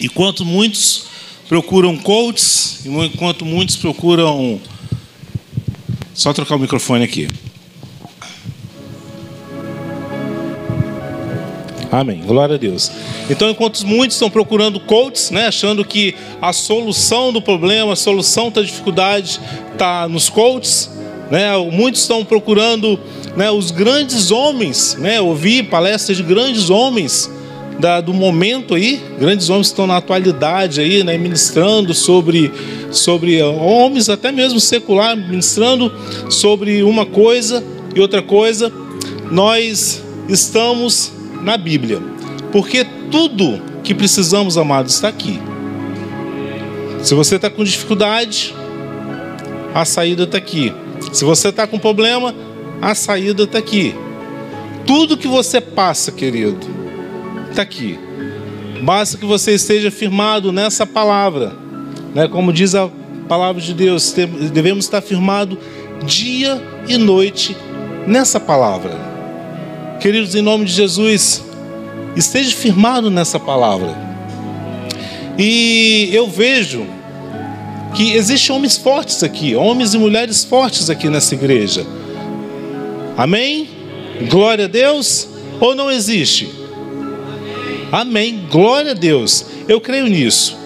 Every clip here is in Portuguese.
Enquanto muitos procuram coaches, enquanto muitos procuram. Só trocar o microfone aqui. Amém. Glória a Deus. Então, enquanto muitos estão procurando coaches, né, achando que a solução do problema, a solução da dificuldade está nos coaches, né, muitos estão procurando né, os grandes homens, né, ouvir palestras de grandes homens da, do momento aí, grandes homens estão na atualidade aí, né, ministrando sobre, sobre homens até mesmo secular, ministrando sobre uma coisa e outra coisa. Nós estamos na Bíblia, porque tudo que precisamos, amados, está aqui. Se você está com dificuldade, a saída está aqui. Se você está com problema, a saída está aqui. Tudo que você passa, querido, está aqui. Basta que você esteja firmado nessa palavra. Né? Como diz a palavra de Deus, devemos estar firmado dia e noite nessa palavra. Queridos, em nome de Jesus, esteja firmado nessa palavra. E eu vejo que existem homens fortes aqui, homens e mulheres fortes aqui nessa igreja. Amém? Glória a Deus? Ou não existe? Amém. Glória a Deus. Eu creio nisso.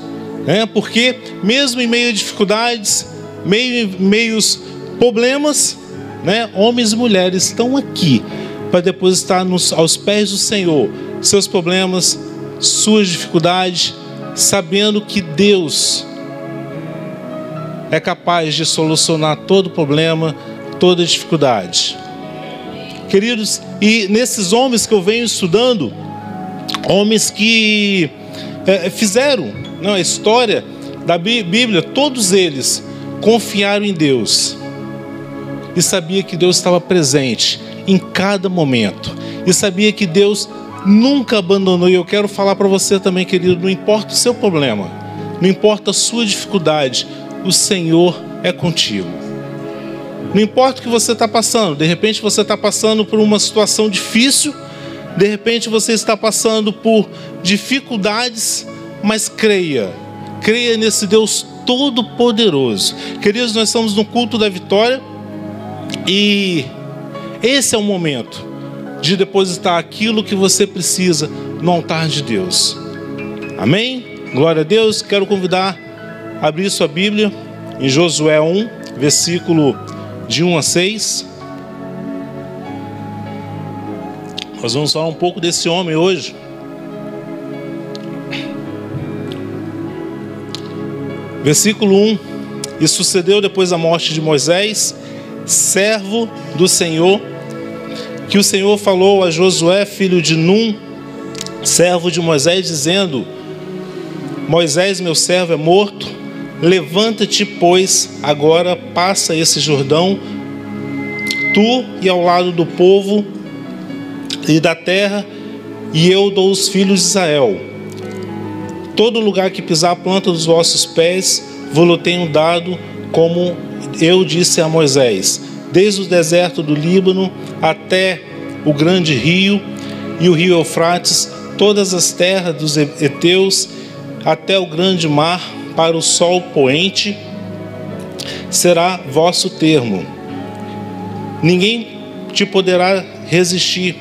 Né? Porque mesmo em meio a dificuldades, meio meios problemas, né? homens e mulheres estão aqui para depositar nos, aos pés do Senhor seus problemas, suas dificuldades, sabendo que Deus é capaz de solucionar todo problema, toda dificuldade. Queridos, e nesses homens que eu venho estudando, homens que é, fizeram não, a história da Bíblia, todos eles confiaram em Deus e sabia que Deus estava presente em cada momento. E sabia que Deus nunca abandonou. E eu quero falar para você também, querido: não importa o seu problema, não importa a sua dificuldade, o Senhor é contigo. Não importa o que você está passando, de repente você está passando por uma situação difícil, de repente você está passando por dificuldades, mas creia, creia nesse Deus Todo-Poderoso. Queridos, nós estamos no culto da vitória e esse é o momento de depositar aquilo que você precisa no altar de Deus. Amém? Glória a Deus. Quero convidar a abrir sua Bíblia em Josué 1, versículo de 1 a 6. Nós vamos falar um pouco desse homem hoje. Versículo 1: E sucedeu depois da morte de Moisés, servo do Senhor, que o Senhor falou a Josué, filho de Num, servo de Moisés, dizendo: Moisés, meu servo, é morto. Levanta-te, pois, agora passa esse Jordão, tu e ao lado do povo e da terra, e eu dou os filhos de Israel. Todo lugar que pisar a planta dos vossos pés, vou-lo tenho dado, como eu disse a Moisés desde o deserto do Líbano até o grande rio e o rio Eufrates, todas as terras dos heteus até o grande mar para o sol poente, será vosso termo. Ninguém te poderá resistir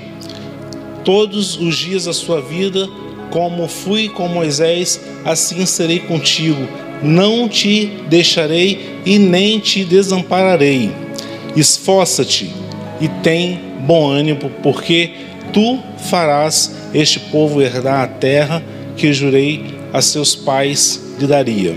todos os dias da sua vida, como fui com Moisés, assim serei contigo. Não te deixarei e nem te desampararei. Esforça-te e tem bom ânimo, porque tu farás este povo herdar a terra que jurei a seus pais lhe daria.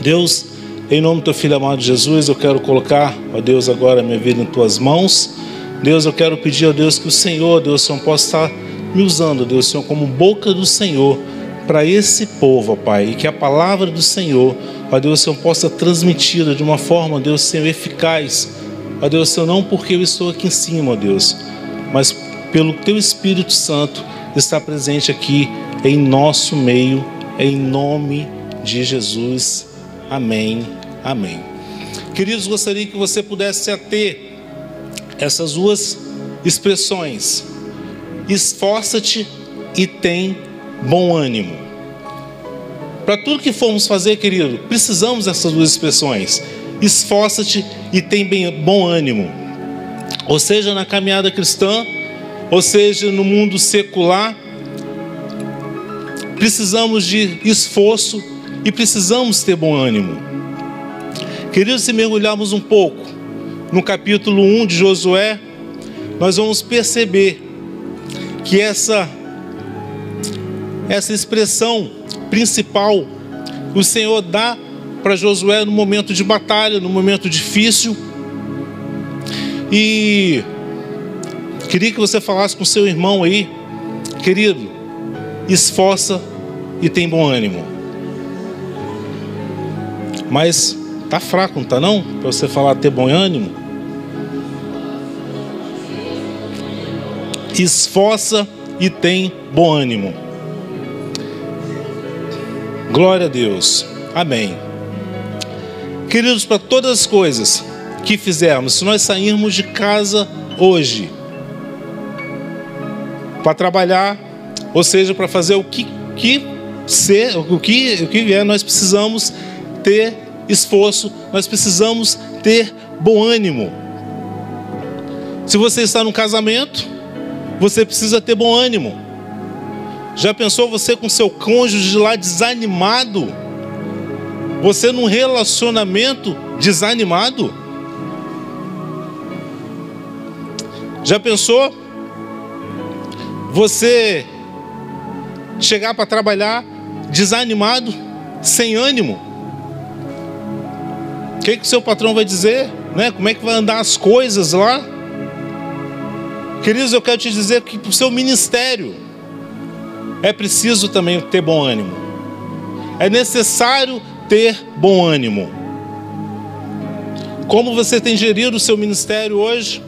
Deus, em nome do teu filho amado Jesus, eu quero colocar, ó Deus, agora minha vida em tuas mãos. Deus, eu quero pedir a Deus que o Senhor, Deus, Senhor, possa estar me usando, Deus, Senhor, como boca do Senhor para esse povo, ó Pai, e que a palavra do Senhor, ó Deus, Senhor, possa transmitida de uma forma, Deus, Senhor, eficaz Ó Deus, Senhor, não porque eu estou aqui em cima, ó Deus, mas pelo Teu Espírito Santo está presente aqui em nosso meio, em nome de Jesus. Amém. Amém. Queridos, gostaria que você pudesse ater essas duas expressões. Esforça-te e tem bom ânimo. Para tudo que formos fazer, querido, precisamos dessas duas expressões. Esforça-te e tem bem, bom ânimo. Ou seja, na caminhada cristã, ou seja, no mundo secular, precisamos de esforço e precisamos ter bom ânimo. Queridos, se mergulharmos um pouco no capítulo 1 de Josué, nós vamos perceber que essa essa expressão principal o Senhor dá para Josué no momento de batalha, no momento difícil. E queria que você falasse com seu irmão aí, querido, esforça e tem bom ânimo. Mas tá fraco, não tá não? Para você falar ter bom ânimo. Esforça e tem bom ânimo. Glória a Deus. Amém. Queridos, para todas as coisas que fizermos, se nós sairmos de casa hoje para trabalhar, ou seja, para fazer o que, que ser, o que, o que vier, nós precisamos ter esforço, nós precisamos ter bom ânimo. Se você está no casamento, você precisa ter bom ânimo. Já pensou você com seu cônjuge lá desanimado? Você num relacionamento desanimado? Já pensou você chegar para trabalhar desanimado, sem ânimo? O que, que o seu patrão vai dizer? Né? Como é que vai andar as coisas lá? Queridos, eu quero te dizer que para o seu ministério é preciso também ter bom ânimo. É necessário ter bom ânimo. Como você tem gerido o seu ministério hoje?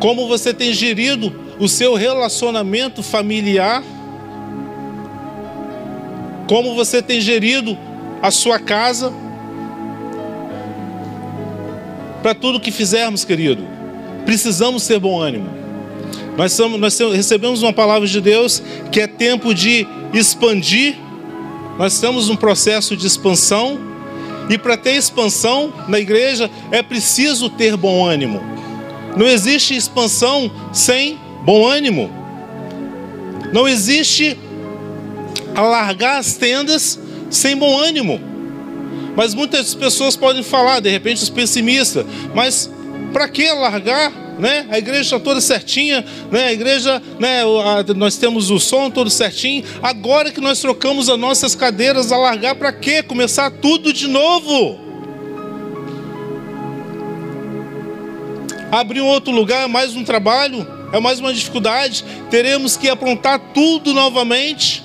Como você tem gerido o seu relacionamento familiar? Como você tem gerido a sua casa? Para tudo que fizermos, querido, precisamos ter bom ânimo. Nós, somos, nós recebemos uma palavra de Deus que é tempo de expandir. Nós estamos num processo de expansão. E para ter expansão na igreja é preciso ter bom ânimo. Não existe expansão sem bom ânimo. Não existe alargar as tendas sem bom ânimo. Mas muitas pessoas podem falar, de repente os pessimistas, mas para que alargar né? A igreja está toda certinha, né? A igreja, né? Nós temos o som todo certinho. Agora que nós trocamos as nossas cadeiras, alargar para quê? Começar tudo de novo. Abrir um outro lugar é mais um trabalho, é mais uma dificuldade. Teremos que aprontar tudo novamente.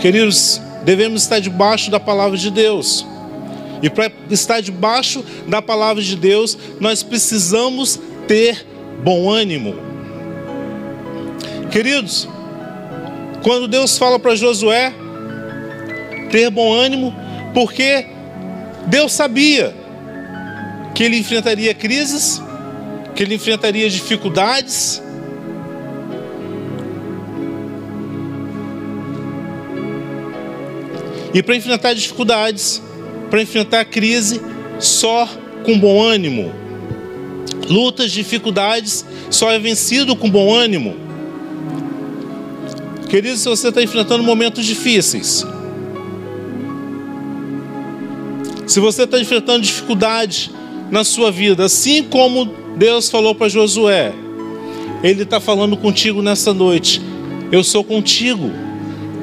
Queridos, devemos estar debaixo da palavra de Deus. E para estar debaixo da palavra de Deus, nós precisamos ter bom ânimo. Queridos, quando Deus fala para Josué ter bom ânimo, porque Deus sabia que ele enfrentaria crises, que ele enfrentaria dificuldades. E para enfrentar dificuldades, para enfrentar a crise só com bom ânimo. Lutas, dificuldades, só é vencido com bom ânimo. Querido, se você está enfrentando momentos difíceis, se você está enfrentando dificuldade na sua vida, assim como Deus falou para Josué, Ele está falando contigo nessa noite. Eu sou contigo.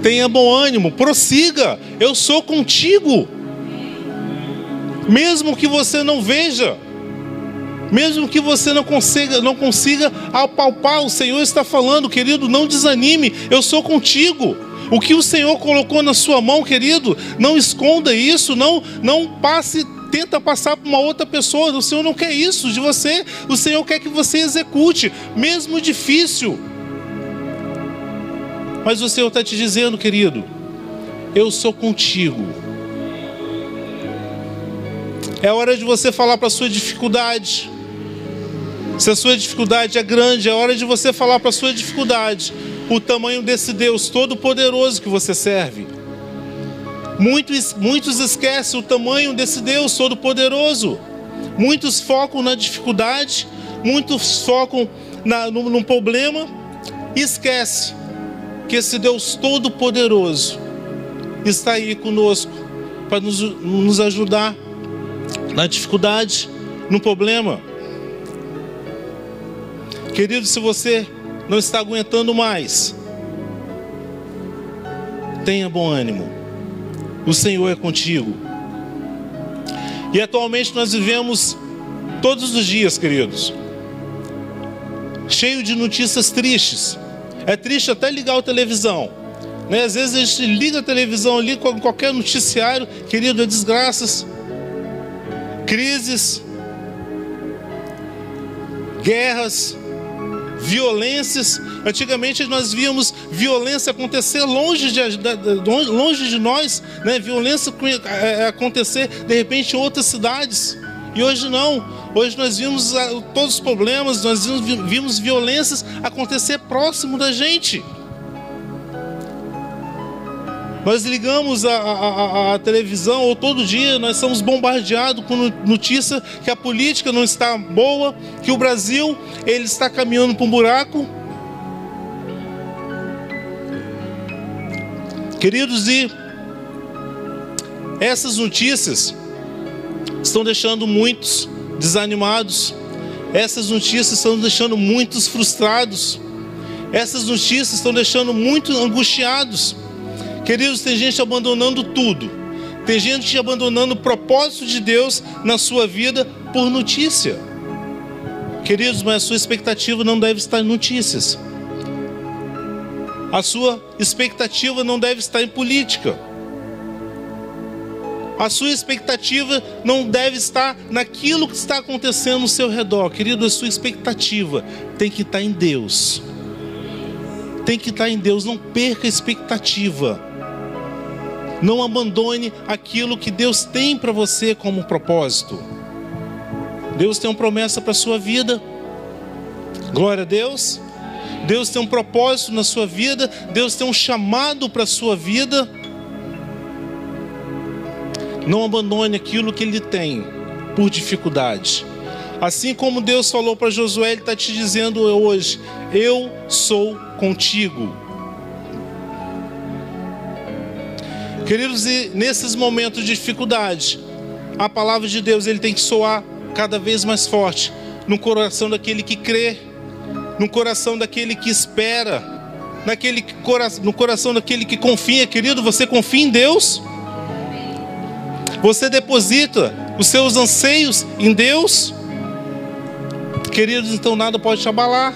Tenha bom ânimo, prossiga. Eu sou contigo mesmo que você não veja, mesmo que você não consiga, não consiga apalpar, o Senhor está falando, querido, não desanime, eu sou contigo. O que o Senhor colocou na sua mão, querido, não esconda isso, não, não passe, tenta passar para uma outra pessoa. O Senhor não quer isso de você, o Senhor quer que você execute, mesmo difícil. Mas o Senhor está te dizendo, querido, eu sou contigo. É hora de você falar para a sua dificuldade. Se a sua dificuldade é grande, é hora de você falar para a sua dificuldade o tamanho desse Deus todo-poderoso que você serve. Muitos, muitos esquecem o tamanho desse Deus todo-poderoso. Muitos focam na dificuldade, muitos focam na, no, no problema e esquece que esse Deus todo-poderoso está aí conosco para nos, nos ajudar na dificuldade, no problema. Querido, se você não está aguentando mais, tenha bom ânimo. O Senhor é contigo. E atualmente nós vivemos todos os dias, queridos, cheio de notícias tristes. É triste até ligar a televisão. Né? Às vezes a gente liga a televisão ali com qualquer noticiário, querido, é desgraças, crises, guerras, violências. Antigamente nós víamos violência acontecer longe de, longe de nós, né? violência é, acontecer de repente em outras cidades. E hoje não. Hoje nós vimos ah, todos os problemas, nós vimos, vimos violências acontecer próximo da gente. Nós ligamos a, a, a, televisão ou todo dia nós somos bombardeados com notícia que a política não está boa, que o Brasil ele está caminhando para um buraco. Queridos, e essas notícias estão deixando muitos desanimados. Essas notícias estão deixando muitos frustrados. Essas notícias estão deixando muitos angustiados. Queridos, tem gente abandonando tudo. Tem gente abandonando o propósito de Deus na sua vida por notícia. Queridos, mas a sua expectativa não deve estar em notícias. A sua expectativa não deve estar em política. A sua expectativa não deve estar naquilo que está acontecendo no seu redor. Querido, a sua expectativa tem que estar em Deus. Tem que estar em Deus. Não perca a expectativa. Não abandone aquilo que Deus tem para você como propósito. Deus tem uma promessa para a sua vida. Glória a Deus. Deus tem um propósito na sua vida. Deus tem um chamado para a sua vida. Não abandone aquilo que Ele tem por dificuldade. Assim como Deus falou para Josué, Ele está te dizendo hoje: Eu sou contigo. Queridos, e nesses momentos de dificuldade, a palavra de Deus ele tem que soar cada vez mais forte no coração daquele que crê, no coração daquele que espera, naquele no coração daquele que confia. Querido, você confia em Deus? Você deposita os seus anseios em Deus? Queridos, então nada pode te abalar.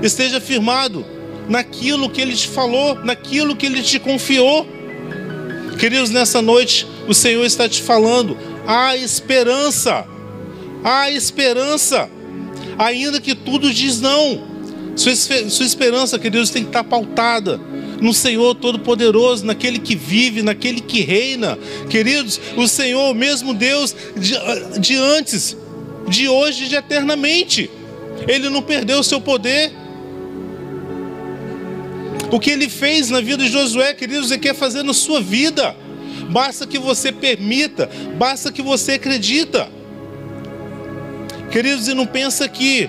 Esteja firmado naquilo que Ele te falou, naquilo que Ele te confiou. Queridos, nessa noite o Senhor está te falando: há esperança, há esperança, ainda que tudo diz não. Sua, esperança, queridos, tem que estar pautada no Senhor Todo-Poderoso, naquele que vive, naquele que reina. Queridos, o Senhor, o mesmo Deus de, de antes, de hoje e de eternamente. Ele não perdeu o seu poder. O que ele fez na vida de Josué, queridos, ele quer fazer na sua vida. Basta que você permita, basta que você acredita. Queridos, e não pensa que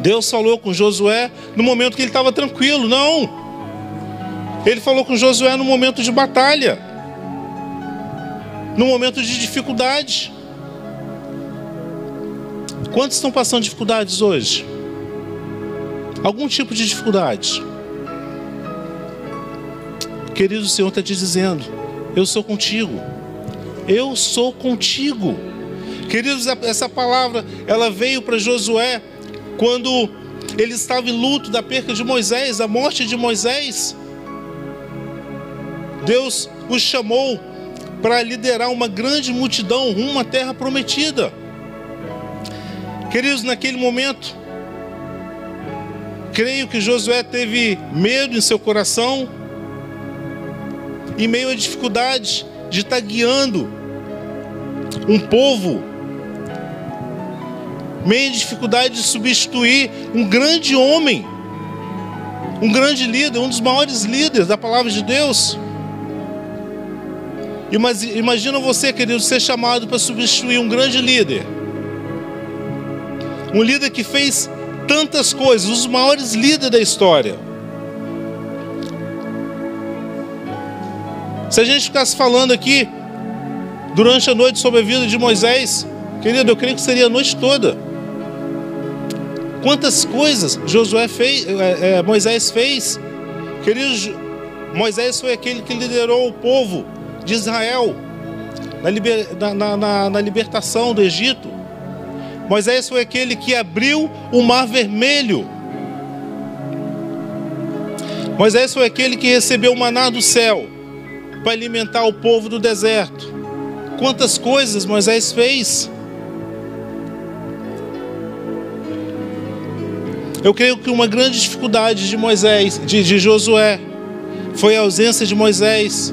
Deus falou com Josué no momento que ele estava tranquilo, não. Ele falou com Josué no momento de batalha, no momento de dificuldade. Quantos estão passando dificuldades hoje? Algum tipo de dificuldade? Querido, o Senhor está te dizendo: Eu sou contigo. Eu sou contigo. Queridos, essa palavra ela veio para Josué quando ele estava em luto da perca de Moisés, a morte de Moisés. Deus os chamou para liderar uma grande multidão rumo à terra prometida. Queridos, naquele momento, creio que Josué teve medo em seu coração, em meio à dificuldade de estar guiando um povo meio de dificuldade de substituir um grande homem, um grande líder, um dos maiores líderes da palavra de Deus. Imagina você, querido, ser chamado para substituir um grande líder. Um líder que fez tantas coisas, os maiores líderes da história. Se a gente ficasse falando aqui durante a noite sobre a vida de Moisés, querido, eu creio que seria a noite toda. Quantas coisas Josué fez, é, é, Moisés fez, querido, Moisés foi aquele que liderou o povo de Israel na, liber, na, na, na libertação do Egito. Moisés foi aquele que abriu o mar vermelho. Moisés foi aquele que recebeu o maná do céu para alimentar o povo do deserto. Quantas coisas Moisés fez? Eu creio que uma grande dificuldade de Moisés, de, de Josué, foi a ausência de Moisés,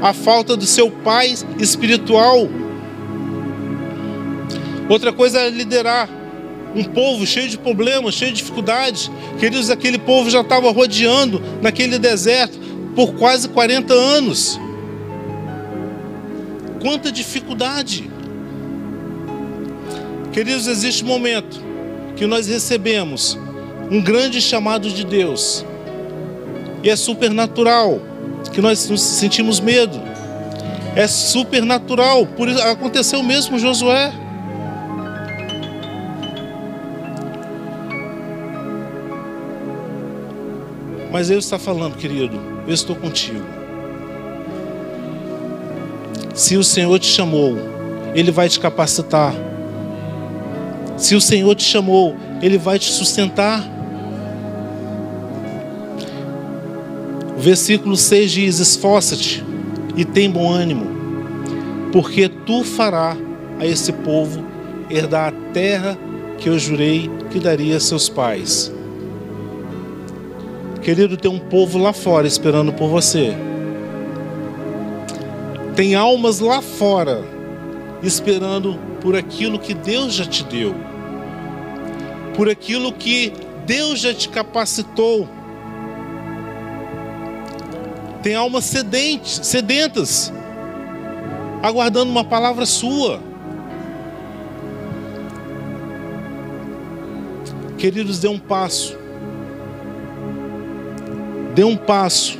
a falta do seu pai espiritual. Outra coisa é liderar um povo cheio de problemas, cheio de dificuldades. Queridos, aquele povo já estava rodeando naquele deserto por quase 40 anos. Quanta dificuldade. Queridos, existe um momento que nós recebemos um grande chamado de Deus. E é supernatural, que nós sentimos medo. É supernatural, por isso aconteceu mesmo com Josué. Mas Ele está falando, querido, eu estou contigo. Se o Senhor te chamou, Ele vai te capacitar. Se o Senhor te chamou, Ele vai te sustentar. O versículo 6 diz: Esforça-te e tem bom ânimo, porque tu fará a esse povo herdar a terra que eu jurei que daria a seus pais. Querido, tem um povo lá fora esperando por você. Tem almas lá fora esperando por aquilo que Deus já te deu, por aquilo que Deus já te capacitou. Tem almas sedentes, sedentas, aguardando uma palavra sua. Queridos, dê um passo Dê um passo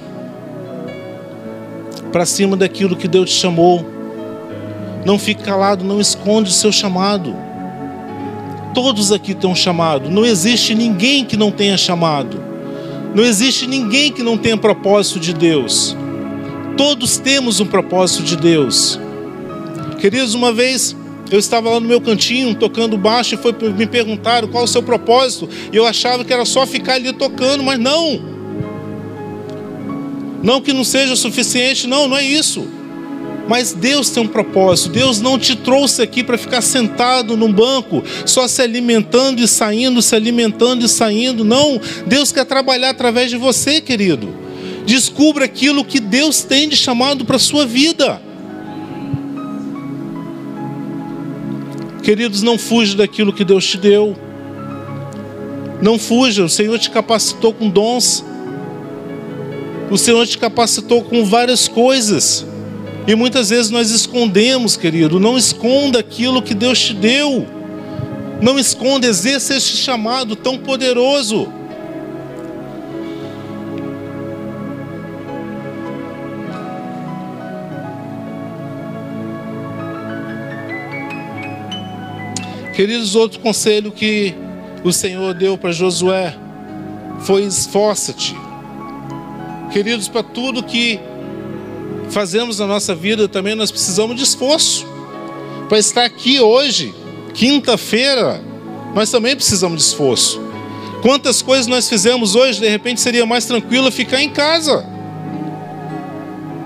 para cima daquilo que Deus te chamou. Não fique calado, não esconde o seu chamado. Todos aqui têm um chamado. Não existe ninguém que não tenha chamado. Não existe ninguém que não tenha propósito de Deus. Todos temos um propósito de Deus. Queridos, uma vez eu estava lá no meu cantinho tocando baixo e foi me perguntaram qual o seu propósito. E eu achava que era só ficar ali tocando, mas não. Não que não seja suficiente, não, não é isso. Mas Deus tem um propósito. Deus não te trouxe aqui para ficar sentado num banco, só se alimentando e saindo, se alimentando e saindo. Não. Deus quer trabalhar através de você, querido. Descubra aquilo que Deus tem de chamado para a sua vida. Queridos, não fuja daquilo que Deus te deu. Não fuja, o Senhor te capacitou com dons. O Senhor te capacitou com várias coisas. E muitas vezes nós escondemos, querido. Não esconda aquilo que Deus te deu. Não esconda, exerça este chamado tão poderoso. Queridos, outro conselho que o Senhor deu para Josué foi: esforça-te Queridos, para tudo que fazemos na nossa vida também nós precisamos de esforço. Para estar aqui hoje, quinta-feira, nós também precisamos de esforço. Quantas coisas nós fizemos hoje, de repente seria mais tranquilo ficar em casa,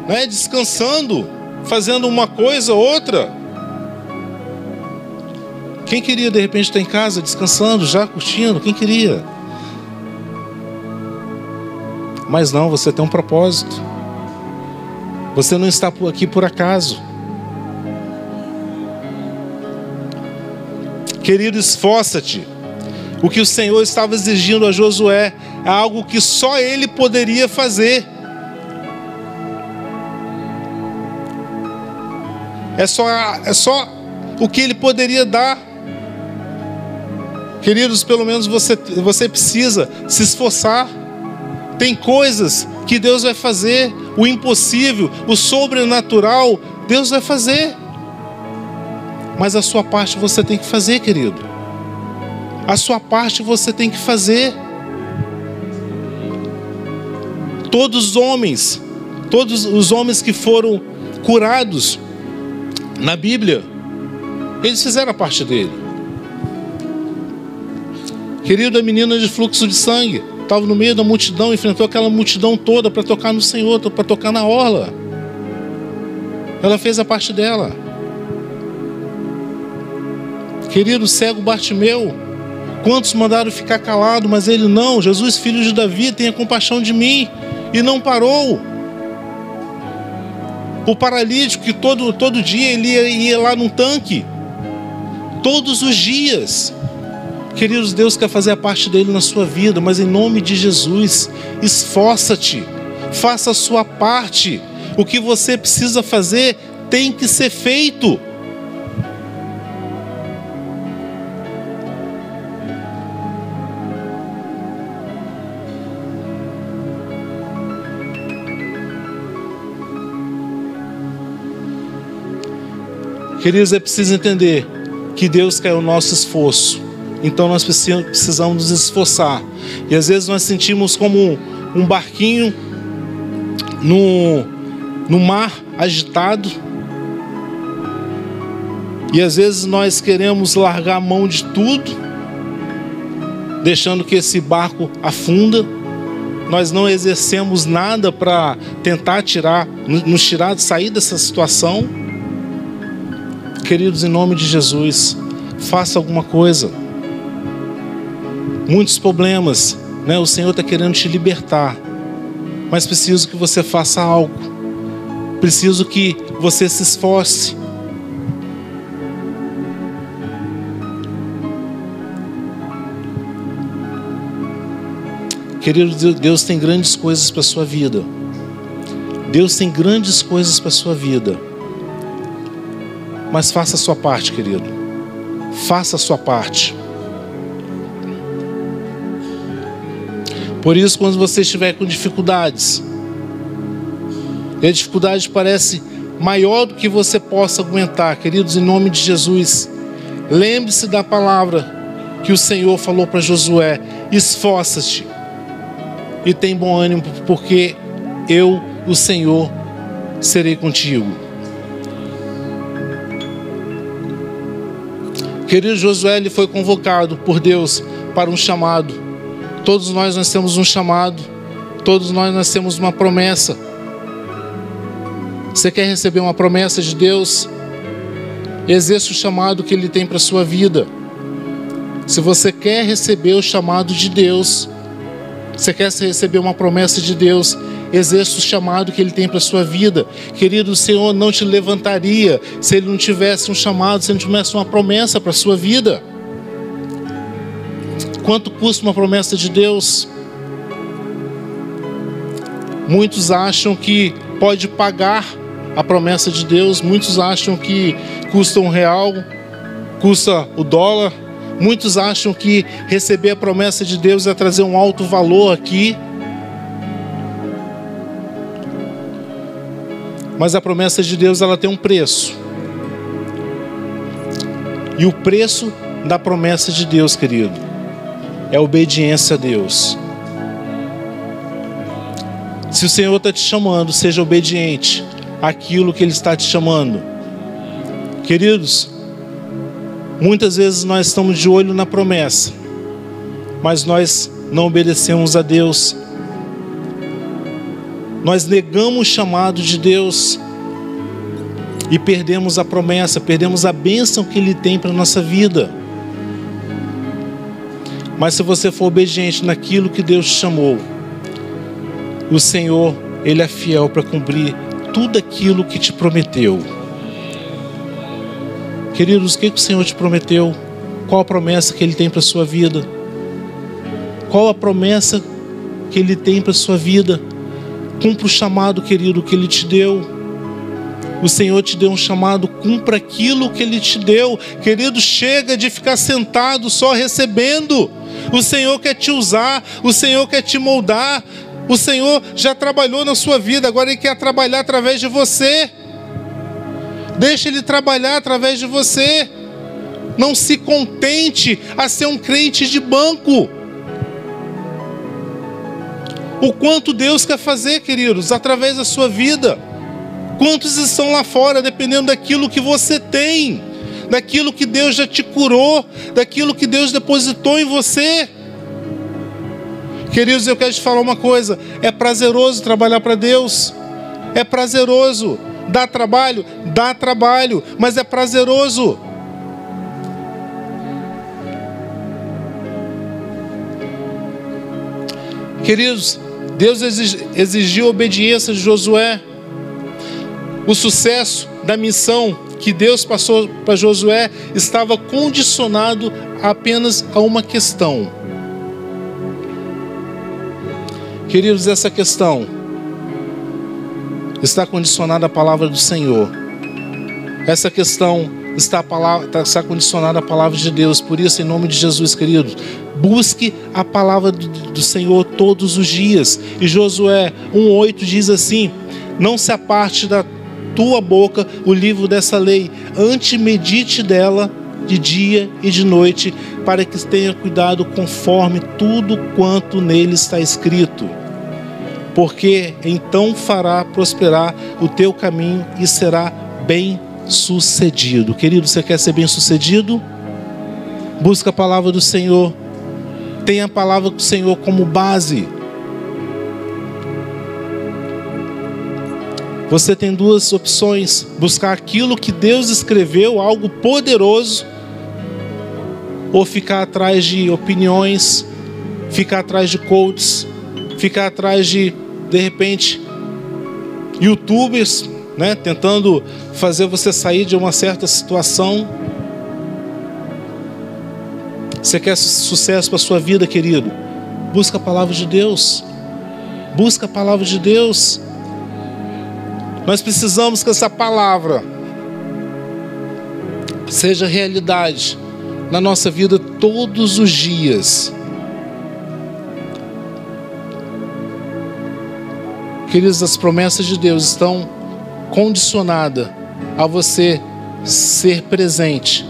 né? descansando, fazendo uma coisa ou outra. Quem queria de repente estar em casa, descansando, já curtindo? Quem queria? Mas não, você tem um propósito. Você não está aqui por acaso. Querido, esforça-te. O que o Senhor estava exigindo a Josué é algo que só ele poderia fazer. É só, é só o que ele poderia dar. Queridos, pelo menos você, você precisa se esforçar. Tem coisas que Deus vai fazer, o impossível, o sobrenatural, Deus vai fazer. Mas a sua parte você tem que fazer, querido. A sua parte você tem que fazer. Todos os homens, todos os homens que foram curados na Bíblia, eles fizeram a parte dele. Querido, a menina de fluxo de sangue estava no meio da multidão, enfrentou aquela multidão toda para tocar no Senhor, para tocar na orla. Ela fez a parte dela. Querido cego Bartimeu, quantos mandaram ficar calado, mas ele não. Jesus, filho de Davi, tenha compaixão de mim. E não parou. O paralítico que todo, todo dia ele ia, ia lá num tanque. Todos os dias. Queridos, Deus quer fazer a parte dele na sua vida, mas em nome de Jesus, esforça-te, faça a sua parte. O que você precisa fazer tem que ser feito. Queridos, é preciso entender que Deus quer o nosso esforço. Então nós precisamos nos esforçar. E às vezes nós sentimos como um barquinho no, no mar agitado. E às vezes nós queremos largar a mão de tudo, deixando que esse barco afunda. Nós não exercemos nada para tentar tirar, nos tirar, sair dessa situação. Queridos, em nome de Jesus, faça alguma coisa. Muitos problemas, né? O Senhor está querendo te libertar, mas preciso que você faça algo. Preciso que você se esforce. Querido Deus tem grandes coisas para sua vida. Deus tem grandes coisas para sua vida. Mas faça a sua parte, querido. Faça a sua parte. Por isso, quando você estiver com dificuldades, e a dificuldade parece maior do que você possa aguentar, queridos, em nome de Jesus, lembre-se da palavra que o Senhor falou para Josué: esforça-te e tem bom ânimo, porque eu, o Senhor, serei contigo. Querido Josué, ele foi convocado por Deus para um chamado. Todos nós nós temos um chamado. Todos nós nós temos uma promessa. Você quer receber uma promessa de Deus? Exerça o chamado que Ele tem para a sua vida. Se você quer receber o chamado de Deus, você quer receber uma promessa de Deus, exerça o chamado que Ele tem para a sua vida. Querido, o Senhor não te levantaria se Ele não tivesse um chamado, se Ele não tivesse uma promessa para a sua vida. Quanto custa uma promessa de Deus? Muitos acham que pode pagar a promessa de Deus, muitos acham que custa um real, custa o dólar, muitos acham que receber a promessa de Deus é trazer um alto valor aqui. Mas a promessa de Deus ela tem um preço. E o preço da promessa de Deus, querido, é obediência a Deus. Se o Senhor está te chamando, seja obediente àquilo que Ele está te chamando. Queridos, muitas vezes nós estamos de olho na promessa, mas nós não obedecemos a Deus nós negamos o chamado de Deus e perdemos a promessa, perdemos a bênção que Ele tem para a nossa vida. Mas se você for obediente naquilo que Deus chamou, o Senhor, Ele é fiel para cumprir tudo aquilo que te prometeu. Queridos, o que, que o Senhor te prometeu? Qual a promessa que Ele tem para a sua vida? Qual a promessa que Ele tem para a sua vida? Cumpra o chamado, querido, que Ele te deu. O Senhor te deu um chamado, cumpra aquilo que Ele te deu. Querido, chega de ficar sentado só recebendo. O Senhor quer te usar, o Senhor quer te moldar. O Senhor já trabalhou na sua vida, agora Ele quer trabalhar através de você. Deixa Ele trabalhar através de você. Não se contente a ser um crente de banco. O quanto Deus quer fazer, queridos, através da sua vida. Quantos estão lá fora, dependendo daquilo que você tem, daquilo que Deus já te curou, daquilo que Deus depositou em você. Queridos, eu quero te falar uma coisa: é prazeroso trabalhar para Deus, é prazeroso. Dá trabalho? Dá trabalho, mas é prazeroso. Queridos, Deus exigiu obediência de Josué. O sucesso da missão que Deus passou para Josué estava condicionado apenas a uma questão. Queridos, essa questão está condicionada à palavra do Senhor. Essa questão está, palavra, está condicionada à palavra de Deus. Por isso, em nome de Jesus, queridos, busque a palavra do, Senhor todos os dias. E Josué 1,8 diz assim: Não se aparte da tua boca o livro dessa lei, antes medite dela de dia e de noite, para que tenha cuidado conforme tudo quanto nele está escrito. Porque então fará prosperar o teu caminho e será bem sucedido. Querido, você quer ser bem sucedido? Busca a palavra do Senhor. Tenha a palavra do Senhor como base. Você tem duas opções: buscar aquilo que Deus escreveu, algo poderoso, ou ficar atrás de opiniões, ficar atrás de coaches, ficar atrás de, de repente, youtubers, né, tentando fazer você sair de uma certa situação. Você quer sucesso para sua vida, querido? Busca a palavra de Deus. Busca a palavra de Deus. Nós precisamos que essa palavra seja realidade na nossa vida todos os dias. Queridos, as promessas de Deus estão condicionadas a você ser presente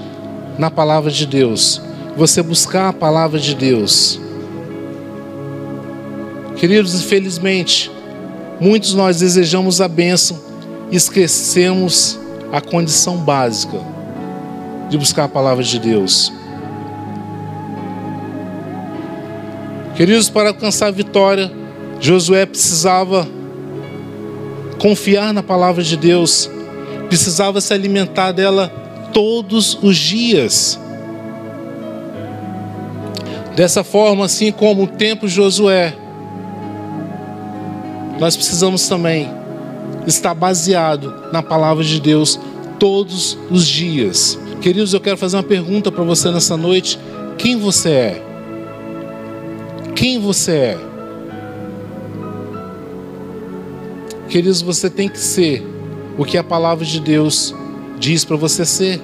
na palavra de Deus, você buscar a palavra de Deus. Queridos, infelizmente, muitos nós desejamos a bênção esquecemos a condição básica de buscar a palavra de Deus. Queridos, para alcançar a vitória, Josué precisava confiar na palavra de Deus, precisava se alimentar dela todos os dias. Dessa forma, assim como o tempo de Josué, nós precisamos também está baseado na palavra de Deus todos os dias. Queridos, eu quero fazer uma pergunta para você nessa noite: quem você é? Quem você é? Queridos, você tem que ser o que a palavra de Deus diz para você ser.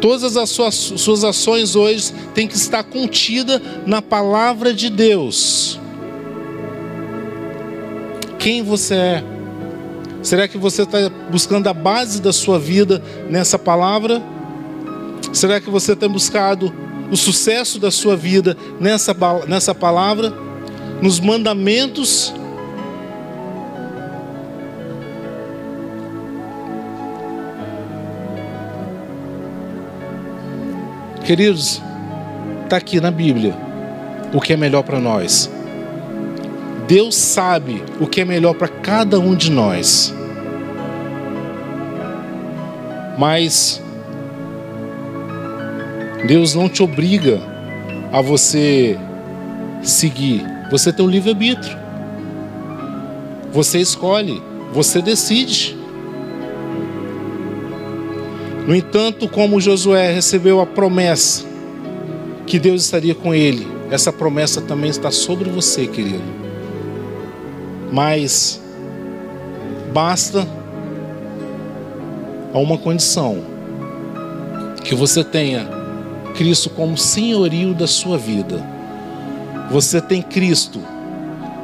Todas as suas, suas ações hoje têm que estar contida na palavra de Deus quem você é? Será que você está buscando a base da sua vida nessa palavra? Será que você tem buscado o sucesso da sua vida nessa, nessa palavra? Nos mandamentos? Queridos, está aqui na Bíblia o que é melhor para nós. Deus sabe o que é melhor para cada um de nós. Mas Deus não te obriga a você seguir. Você tem um livre-arbítrio. Você escolhe, você decide. No entanto, como Josué recebeu a promessa que Deus estaria com ele, essa promessa também está sobre você, querido. Mas basta a uma condição: que você tenha Cristo como senhorio da sua vida. Você tem Cristo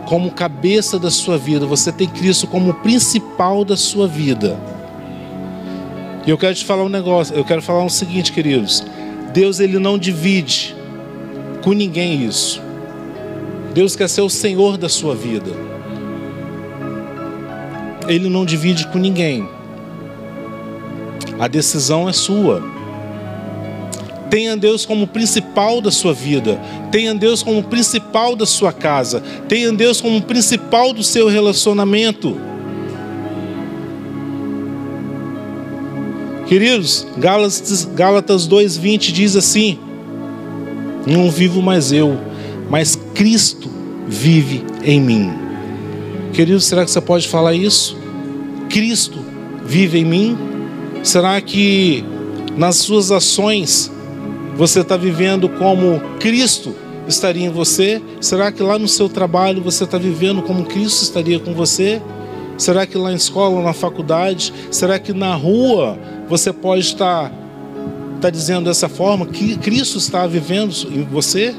como cabeça da sua vida, você tem Cristo como principal da sua vida. E eu quero te falar um negócio, eu quero falar o um seguinte, queridos. Deus ele não divide com ninguém isso. Deus quer ser o Senhor da sua vida. Ele não divide com ninguém. A decisão é sua. Tenha Deus como principal da sua vida. Tenha Deus como principal da sua casa. Tenha Deus como principal do seu relacionamento. Queridos, Gálatas, Gálatas 2,20 diz assim: Não vivo mais eu, mas Cristo vive em mim. Queridos, será que você pode falar isso? Cristo vive em mim? Será que nas suas ações você está vivendo como Cristo estaria em você? Será que lá no seu trabalho você está vivendo como Cristo estaria com você? Será que lá na escola, na faculdade? Será que na rua você pode estar, estar dizendo dessa forma que Cristo está vivendo em você?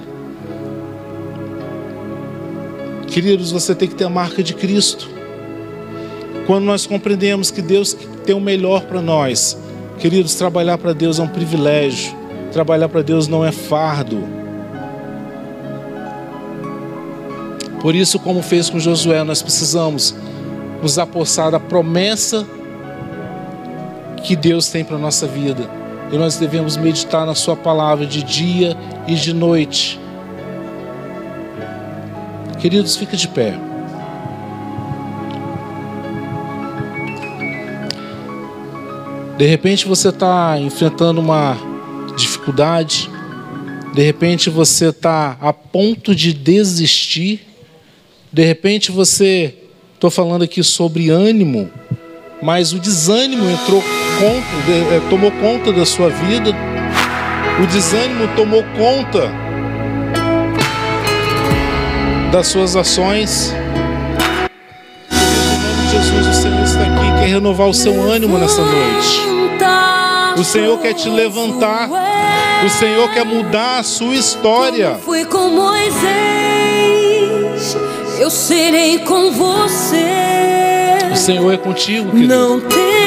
Queridos, você tem que ter a marca de Cristo. Quando nós compreendemos que Deus tem o melhor para nós, queridos, trabalhar para Deus é um privilégio. Trabalhar para Deus não é fardo. Por isso, como fez com Josué, nós precisamos nos apossar da promessa que Deus tem para a nossa vida. E nós devemos meditar na Sua palavra de dia e de noite. Queridos, fica de pé. De repente você está enfrentando uma dificuldade, de repente você está a ponto de desistir, de repente você, estou falando aqui sobre ânimo, mas o desânimo entrou é, tomou conta da sua vida, o desânimo tomou conta das suas ações. Nome de Jesus, o Senhor está aqui, quer renovar o seu ânimo nessa noite. O Senhor quer te levantar. O Senhor quer mudar a sua história. Fui com Moisés, eu serei com você. O Senhor é contigo, querido. Não tem